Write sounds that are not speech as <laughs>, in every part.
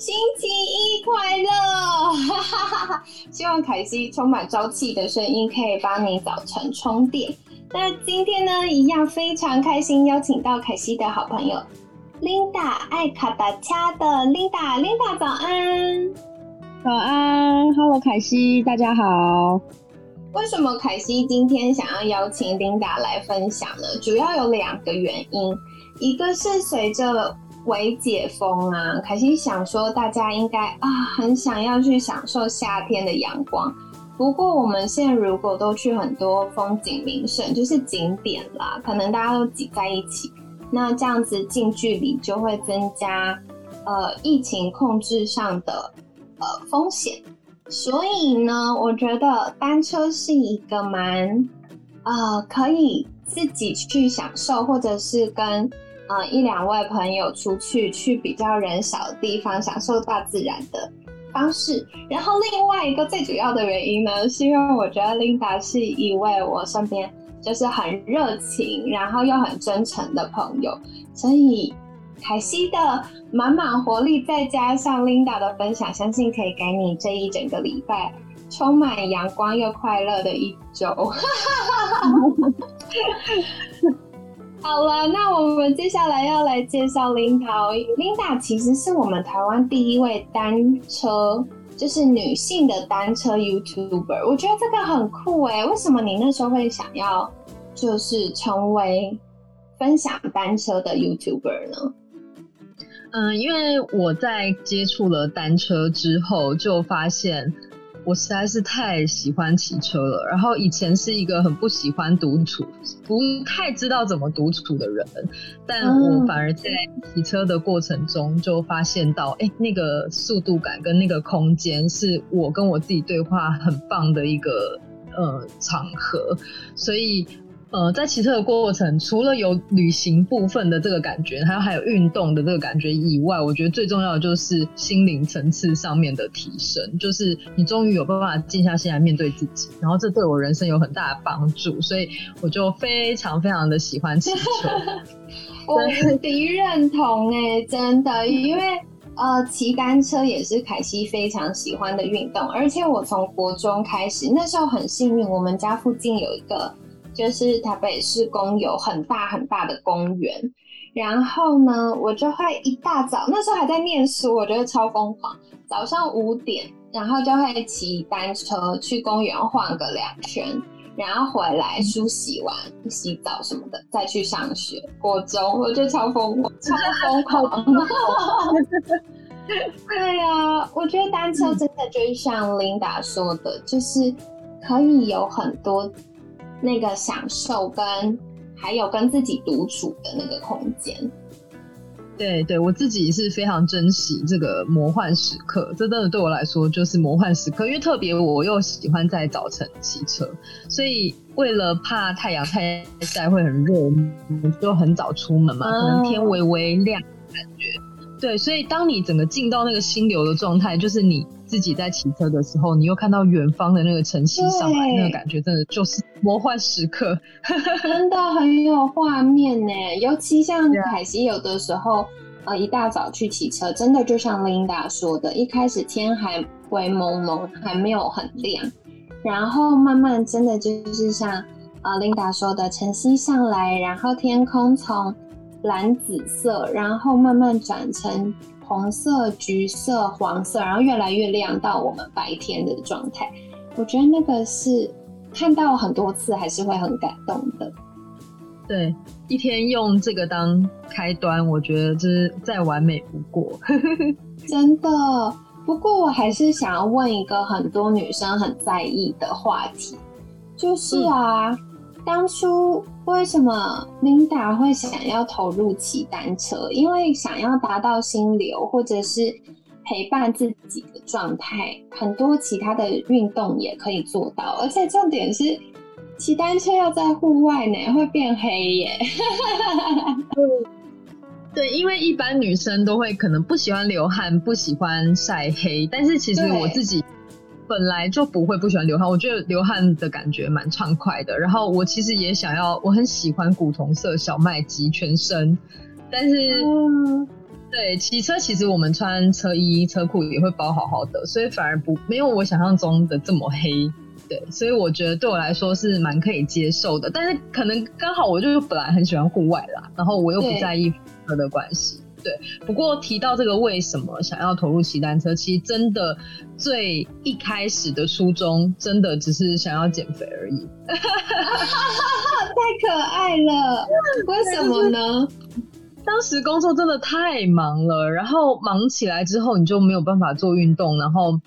星期一快乐！<laughs> 希望凯西充满朝气的声音可以帮你早晨充电。那今天呢，一样非常开心，邀请到凯西的好朋友 Linda 爱卡达恰的 Linda，Linda 早安，早安，Hello 凯西，大家好。为什么凯西今天想要邀请 Linda 来分享呢？主要有两个原因，一个是随着微解封啊，凯西想说大家应该啊很想要去享受夏天的阳光。不过我们现在如果都去很多风景名胜，就是景点啦，可能大家都挤在一起，那这样子近距离就会增加呃疫情控制上的呃风险。所以呢，我觉得单车是一个蛮呃可以自己去享受，或者是跟。呃，一两位朋友出去去比较人少的地方，享受大自然的方式。然后另外一个最主要的原因呢，是因为我觉得 Linda 是一位我身边就是很热情，然后又很真诚的朋友。所以凯西的满满活力，再加上 Linda 的分享，相信可以给你这一整个礼拜充满阳光又快乐的一周。<laughs> 好了，那我们接下来要来介绍 Linda。Linda 其实是我们台湾第一位单车，就是女性的单车 YouTuber。我觉得这个很酷哎，为什么你那时候会想要就是成为分享单车的 YouTuber 呢？嗯，因为我在接触了单车之后，就发现。我实在是太喜欢骑车了，然后以前是一个很不喜欢独处、不太知道怎么独处的人，但我反而在骑车的过程中就发现到，哎，那个速度感跟那个空间是我跟我自己对话很棒的一个呃场合，所以。呃，在骑车的过程，除了有旅行部分的这个感觉，还有还有运动的这个感觉以外，我觉得最重要的就是心灵层次上面的提升，就是你终于有办法静下心来面对自己，然后这对我人生有很大的帮助，所以我就非常非常的喜欢骑车。<laughs> 我无敌认同哎，真的，因为呃，骑单车也是凯西非常喜欢的运动，而且我从国中开始，那时候很幸运，我们家附近有一个。就是台北市公有很大很大的公园，然后呢，我就会一大早，那时候还在念书，我觉得超疯狂。早上五点，然后就会骑单车去公园晃个两圈，然后回来梳洗完、洗澡什么的，再去上学。国中，我觉得超疯狂，超疯狂。<laughs> 对啊，我觉得单车真的就是像 Linda 说的，就是可以有很多。那个享受跟还有跟自己独处的那个空间，对对，我自己是非常珍惜这个魔幻时刻，这真的对我来说就是魔幻时刻。因为特别我又喜欢在早晨骑车，所以为了怕太阳太晒会很热，就很早出门嘛，可能天微微亮感觉。对，所以当你整个进到那个心流的状态，就是你自己在骑车的时候，你又看到远方的那个晨曦上来，那个感觉真的就是魔幻时刻，真的很有画面呢。<laughs> 尤其像凯西有的时候，呃，一大早去骑车，真的就像 Linda 说的，一开始天还灰蒙蒙，还没有很亮，然后慢慢真的就是像呃 Linda 说的，晨曦上来，然后天空从。蓝紫色，然后慢慢转成红色、橘色、黄色，然后越来越亮到我们白天的状态。我觉得那个是看到很多次还是会很感动的。对，一天用这个当开端，我觉得这是再完美不过。<laughs> 真的，不过我还是想要问一个很多女生很在意的话题，就是啊。当初为什么 Linda 会想要投入骑单车？因为想要达到心流，或者是陪伴自己的状态，很多其他的运动也可以做到，而且重点是骑单车要在户外呢，会变黑耶。对，因为一般女生都会可能不喜欢流汗，不喜欢晒黑，但是其实我自己本来就不会不喜欢流汗，我觉得流汗的感觉蛮畅快的。然后我其实也想要，我很喜欢古铜色小麦及全身，但是。对，骑车其实我们穿车衣车裤也会包好好的，所以反而不没有我想象中的这么黑。对，所以我觉得对我来说是蛮可以接受的。但是可能刚好我就本来很喜欢户外啦，然后我又不在意车的关系。对，不过提到这个为什么想要投入骑单车，其实真的最一开始的初衷，真的只是想要减肥而已。<laughs> 太可爱了，为什么呢？当时工作真的太忙了，然后忙起来之后，你就没有办法做运动，然后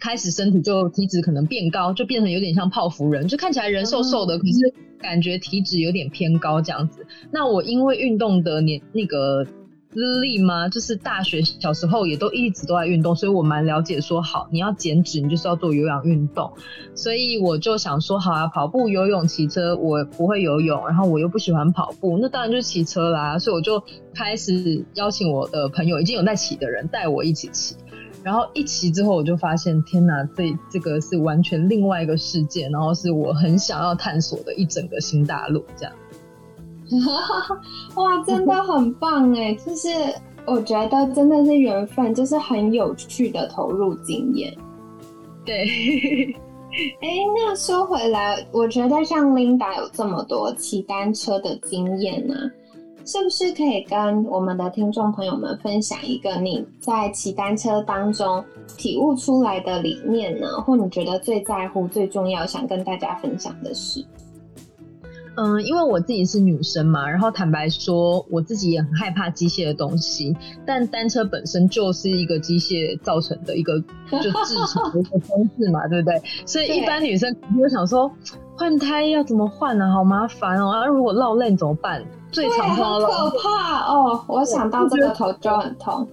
开始身体就体脂可能变高，就变成有点像泡芙人，就看起来人瘦瘦的，可是感觉体脂有点偏高这样子。那我因为运动的年那个。资历吗？就是大学小时候也都一直都在运动，所以我蛮了解。说好你要减脂，你就是要做有氧运动。所以我就想说，好啊，跑步、游泳、骑车，我不会游泳，然后我又不喜欢跑步，那当然就是骑车啦。所以我就开始邀请我的朋友，已经有在骑的人带我一起骑。然后一骑之后，我就发现，天哪，这这个是完全另外一个世界，然后是我很想要探索的一整个新大陆，这样。<laughs> 哇，真的很棒哎！就是我觉得真的是缘分，就是很有趣的投入经验。对，<laughs> 哎，那说回来，我觉得像 Linda 有这么多骑单车的经验呢，是不是可以跟我们的听众朋友们分享一个你在骑单车当中体悟出来的理念呢？或你觉得最在乎、最重要，想跟大家分享的事？嗯，因为我自己是女生嘛，然后坦白说，我自己也很害怕机械的东西。但单车本身就是一个机械造成的一个就制成的一个装置嘛，对不对？所以一般女生就想说，换胎要怎么换呢？好麻烦哦！啊，如果落泪怎么办？最常碰到可怕哦！我想到这个头就很痛。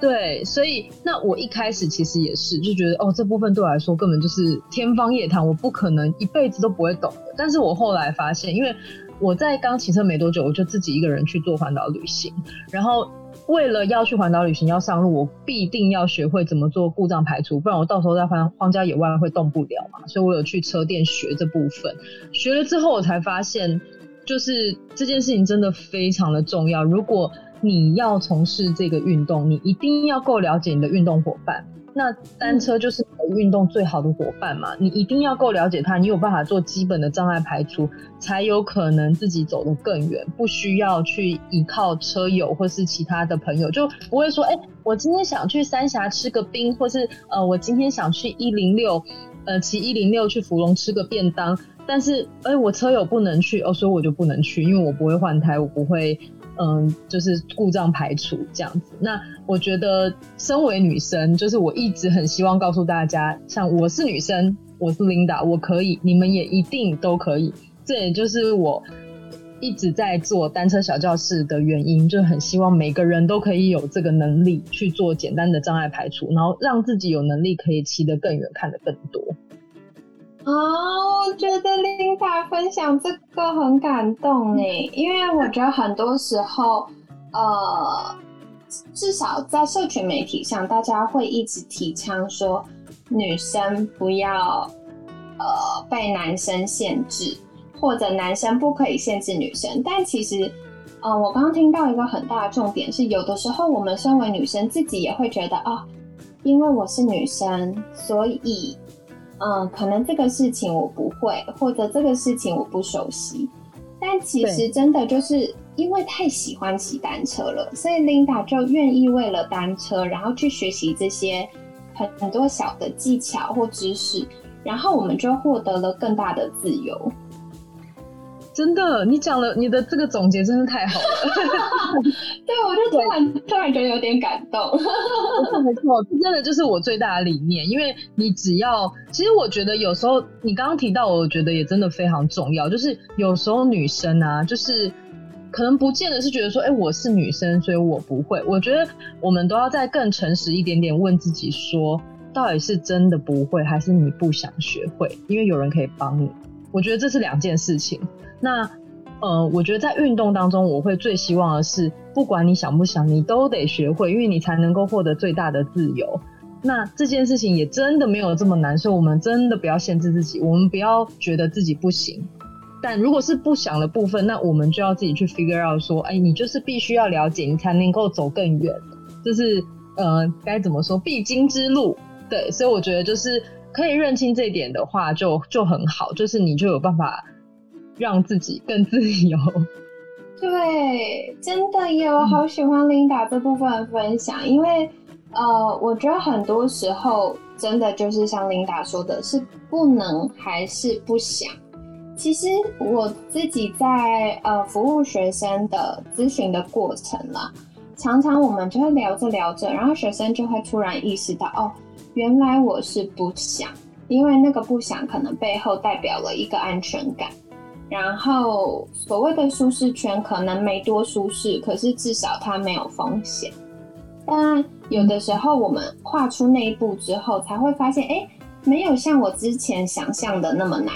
对，所以那我一开始其实也是就觉得哦，这部分对我来说根本就是天方夜谭，我不可能一辈子都不会懂的。但是我后来发现，因为我在刚骑车没多久，我就自己一个人去做环岛旅行，然后为了要去环岛旅行要上路，我必定要学会怎么做故障排除，不然我到时候在荒荒郊野外会动不了嘛。所以我有去车店学这部分，学了之后我才发现，就是这件事情真的非常的重要。如果你要从事这个运动，你一定要够了解你的运动伙伴。那单车就是运动最好的伙伴嘛，你一定要够了解他，你有办法做基本的障碍排除，才有可能自己走得更远，不需要去依靠车友或是其他的朋友，就不会说，哎，我今天想去三峡吃个冰，或是呃，我今天想去一零六，呃，骑一零六去芙蓉吃个便当，但是，哎，我车友不能去，哦，所以我就不能去，因为我不会换胎，我不会。嗯，就是故障排除这样子。那我觉得，身为女生，就是我一直很希望告诉大家，像我是女生，我是 Linda，我可以，你们也一定都可以。这也就是我一直在做单车小教室的原因，就很希望每个人都可以有这个能力去做简单的障碍排除，然后让自己有能力可以骑得更远，看得更多。哦，我觉得琳达分享这个很感动诶，<laughs> 因为我觉得很多时候，呃，至少在社群媒体上，大家会一直提倡说女生不要呃被男生限制，或者男生不可以限制女生。但其实，呃，我刚刚听到一个很大的重点是，有的时候我们身为女生自己也会觉得啊，因为我是女生，所以。嗯，可能这个事情我不会，或者这个事情我不熟悉，但其实真的就是因为太喜欢骑单车了，所以 Linda 就愿意为了单车，然后去学习这些很很多小的技巧或知识，然后我们就获得了更大的自由。真的，你讲了你的这个总结真的太好了。<laughs> 对，我就突然突然觉得有点感动。<laughs> 没错，这真的就是我最大的理念。因为你只要，其实我觉得有时候你刚刚提到，我觉得也真的非常重要。就是有时候女生啊，就是可能不见得是觉得说，哎，我是女生，所以我不会。我觉得我们都要再更诚实一点点，问自己说，到底是真的不会，还是你不想学会？因为有人可以帮你。我觉得这是两件事情。那，呃，我觉得在运动当中，我会最希望的是，不管你想不想，你都得学会，因为你才能够获得最大的自由。那这件事情也真的没有这么难，所以我们真的不要限制自己，我们不要觉得自己不行。但如果是不想的部分，那我们就要自己去 figure out 说，哎，你就是必须要了解，你才能够走更远。就是呃，该怎么说，必经之路。对，所以我觉得就是可以认清这一点的话，就就很好，就是你就有办法让自己更自由。<laughs> 对，真的有好喜欢琳达这部分分享，因为。呃，我觉得很多时候真的就是像琳达说的，是不能还是不想。其实我自己在呃服务学生的咨询的过程啦，常常我们就会聊着聊着，然后学生就会突然意识到，哦，原来我是不想，因为那个不想可能背后代表了一个安全感，然后所谓的舒适圈可能没多舒适，可是至少它没有风险。但有的时候，我们跨出那一步之后，才会发现，哎，没有像我之前想象的那么难。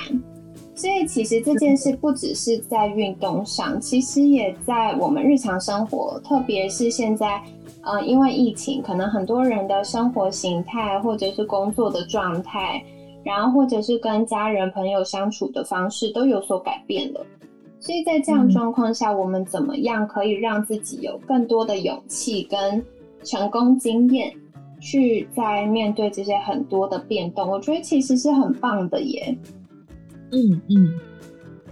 所以，其实这件事不只是在运动上，其实也在我们日常生活，特别是现在，呃，因为疫情，可能很多人的生活形态，或者是工作的状态，然后或者是跟家人朋友相处的方式都有所改变了。所以在这样状况下，我们怎么样可以让自己有更多的勇气跟？成功经验去在面对这些很多的变动，我觉得其实是很棒的耶。嗯嗯，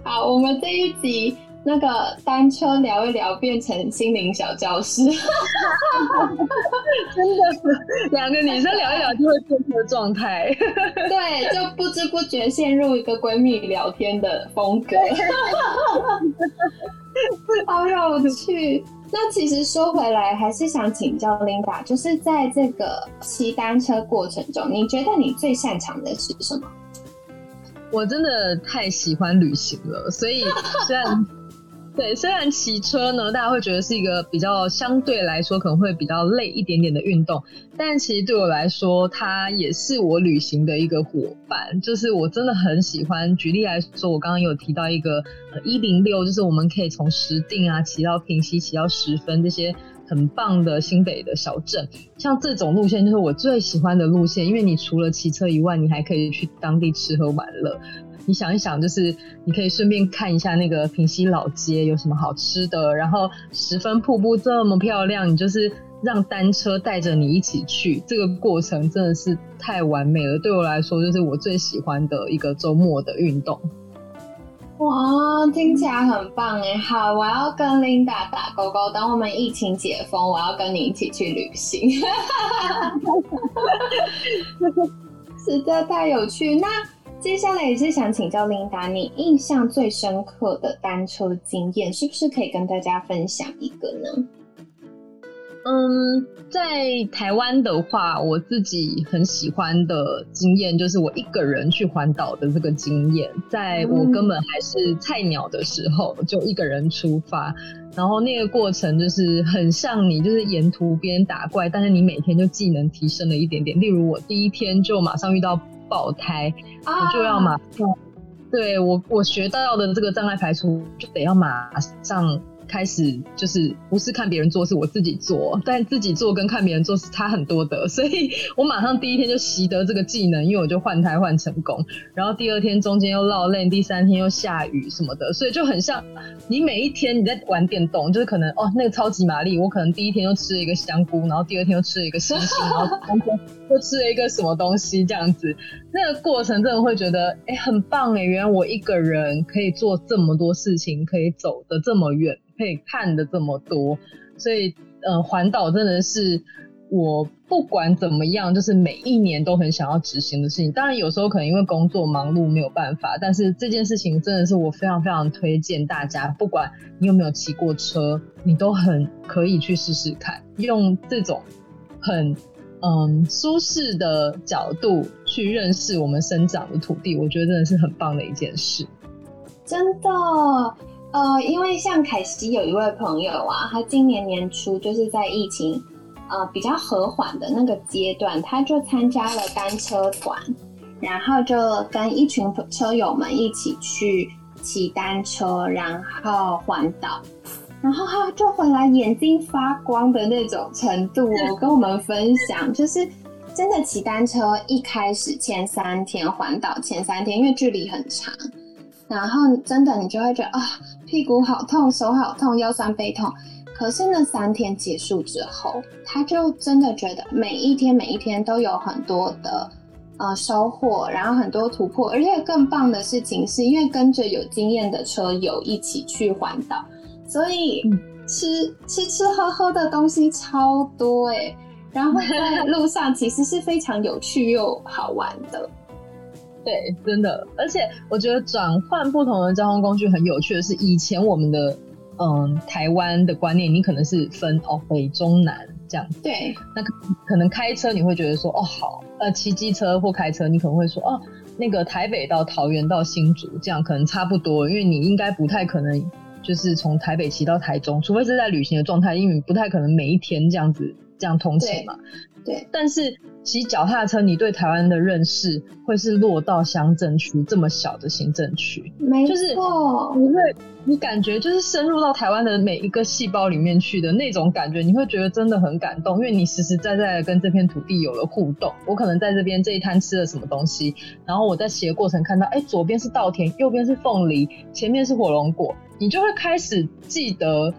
好，我们这一集那个单车聊一聊变成心灵小教室，<laughs> 真的是两个女生聊一聊就会变成状态，<laughs> 对，就不知不觉陷入一个闺蜜聊天的风格，<laughs> 好有趣。那其实说回来，还是想请教 Linda，就是在这个骑单车过程中，你觉得你最擅长的是什么？我真的太喜欢旅行了，所以虽然。对，虽然骑车呢，大家会觉得是一个比较相对来说可能会比较累一点点的运动，但其实对我来说，它也是我旅行的一个伙伴。就是我真的很喜欢。举例来说，我刚刚有提到一个一零六，就是我们可以从石定啊骑到平溪，骑到十分这些很棒的新北的小镇。像这种路线就是我最喜欢的路线，因为你除了骑车以外，你还可以去当地吃喝玩乐。你想一想，就是你可以顺便看一下那个平西老街有什么好吃的，然后十分瀑布这么漂亮，你就是让单车带着你一起去，这个过程真的是太完美了。对我来说，就是我最喜欢的一个周末的运动。哇，听起来很棒哎！好，我要跟 Linda 打勾勾，等我们疫情解封，我要跟你一起去旅行。<laughs> <laughs> 实在太有趣，那。接下来也是想请教琳达，你印象最深刻的单车经验，是不是可以跟大家分享一个呢？嗯，在台湾的话，我自己很喜欢的经验就是我一个人去环岛的这个经验，在我根本还是菜鸟的时候，就一个人出发，然后那个过程就是很像你就是沿途边打怪，但是你每天就技能提升了一点点。例如我第一天就马上遇到。爆胎，我就要马上，对我我学到的这个障碍排除，就得要马上。开始就是不是看别人做，是我自己做。但自己做跟看别人做是差很多的，所以我马上第一天就习得这个技能，因为我就换胎换成功。然后第二天中间又落泪，第三天又下雨什么的，所以就很像你每一天你在玩电动，就是可能哦那个超级玛丽，我可能第一天又吃了一个香菇，然后第二天又吃了一个星星，然后第三天又吃了一个什么东西这样子。那个过程真的会觉得哎很棒哎，原来我一个人可以做这么多事情，可以走的这么远。可以看的这么多，所以呃，环岛真的是我不管怎么样，就是每一年都很想要执行的事情。当然有时候可能因为工作忙碌没有办法，但是这件事情真的是我非常非常推荐大家，不管你有没有骑过车，你都很可以去试试看，用这种很嗯舒适的角度去认识我们生长的土地，我觉得真的是很棒的一件事。真的。呃，因为像凯西有一位朋友啊，他今年年初就是在疫情呃比较和缓的那个阶段，他就参加了单车团，然后就跟一群车友们一起去骑单车，然后环岛，然后他就回来眼睛发光的那种程度哦，跟我们分享，就是真的骑单车一开始前三天环岛前三天，因为距离很长。然后真的，你就会觉得啊，屁股好痛，手好痛，腰酸背痛。可是那三天结束之后，他就真的觉得每一天每一天都有很多的呃收获，然后很多突破。而且更棒的事情是，因为跟着有经验的车友一起去环岛，所以吃吃吃喝喝的东西超多哎。然后在路上其实是非常有趣又好玩的。对，真的，而且我觉得转换不同的交通工具很有趣的是，以前我们的嗯台湾的观念，你可能是分哦北中南这样。对，那可能开车你会觉得说哦好，呃骑机车或开车你可能会说哦那个台北到桃园到新竹这样可能差不多，因为你应该不太可能就是从台北骑到台中，除非是在旅行的状态，因为不太可能每一天这样子这样通勤嘛。对，但是。骑脚踏车，你对台湾的认识会是落到乡镇区这么小的行政区，没错，你会你感觉就是深入到台湾的每一个细胞里面去的那种感觉，你会觉得真的很感动，因为你实实在在的跟这片土地有了互动。我可能在这边这一摊吃了什么东西，然后我在骑的过程看到，哎，左边是稻田，右边是凤梨，前面是火龙果，你就会开始记得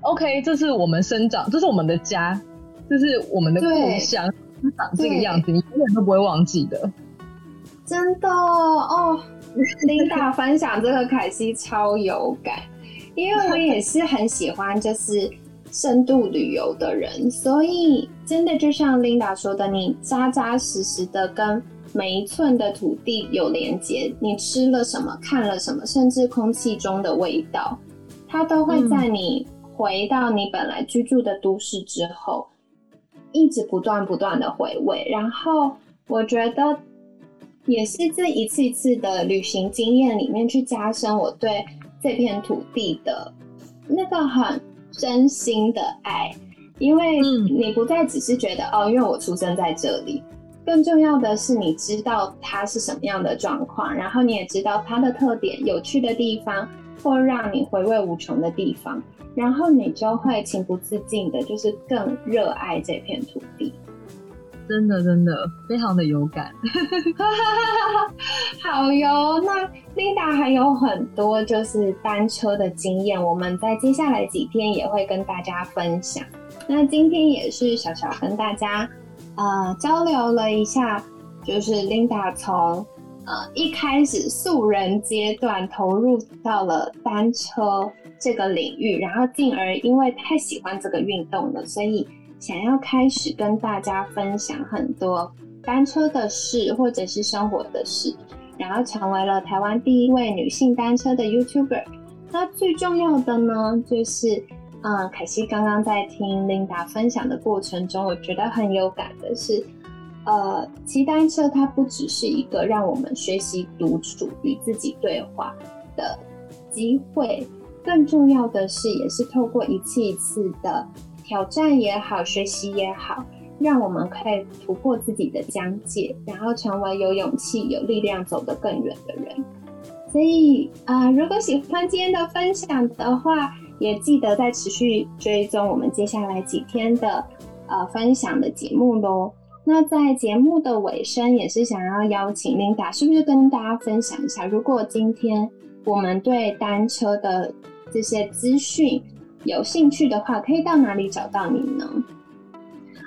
，OK，这是我们生长，这是我们的家，这是我们的故乡。长这个样子，你永远都不会忘记的。真的哦，琳达分享这个凯西超有感，因为我也是很喜欢就是深度旅游的人，所以真的就像琳达说的，你扎扎实实的跟每一寸的土地有连接，你吃了什么，看了什么，甚至空气中的味道，它都会在你回到你本来居住的都市之后。一直不断不断的回味，然后我觉得也是这一次一次的旅行经验里面去加深我对这片土地的那个很真心的爱，因为你不再只是觉得哦，因为我出生在这里，更重要的是你知道它是什么样的状况，然后你也知道它的特点、有趣的地方或让你回味无穷的地方。然后你就会情不自禁的，就是更热爱这片土地。真的，真的非常的有感。<laughs> 好哟，那 Linda 还有很多就是单车的经验，我们在接下来几天也会跟大家分享。那今天也是小小跟大家呃交流了一下，就是 Linda 从呃一开始素人阶段投入到了单车。这个领域，然后进而因为太喜欢这个运动了，所以想要开始跟大家分享很多单车的事或者是生活的事，然后成为了台湾第一位女性单车的 YouTuber。那最重要的呢，就是嗯，凯西刚刚在听 Linda 分享的过程中，我觉得很有感的是，呃，骑单车它不只是一个让我们学习独处与自己对话的机会。更重要的是，也是透过一次一次的挑战也好，学习也好，让我们可以突破自己的疆界，然后成为有勇气、有力量走得更远的人。所以啊，如果喜欢今天的分享的话，也记得再持续追踪我们接下来几天的呃分享的节目喽。那在节目的尾声，也是想要邀请 Linda，是不是跟大家分享一下，如果今天我们对单车的这些资讯有兴趣的话，可以到哪里找到你呢？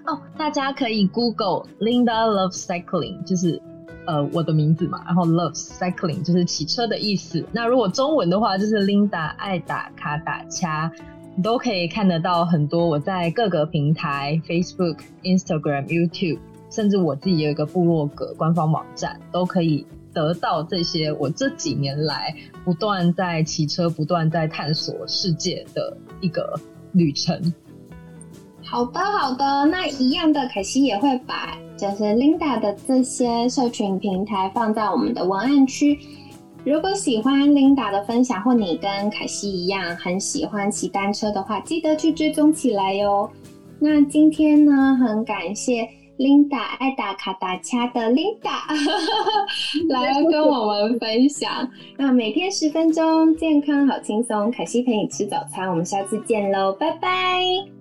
哦，大家可以 Google Linda Love cycling，就是呃我的名字嘛，然后 Love cycling 就是骑车的意思。那如果中文的话，就是 Linda 爱打卡打掐，都可以看得到很多我在各个平台 Facebook、Instagram、YouTube，甚至我自己有一个部落格官方网站，都可以。得到这些，我这几年来不断在骑车、不断在探索世界的一个旅程。好的，好的，那一样的，可惜也会把就是 Linda 的这些社群平台放在我们的文案区。如果喜欢 Linda 的分享，或你跟凯西一样很喜欢骑单车的话，记得去追踪起来哟。那今天呢，很感谢 Linda 爱打卡打掐的 Linda <laughs> 来跟我们分享。那每天十分钟，健康好轻松，凯西陪你吃早餐，我们下次见喽，拜拜。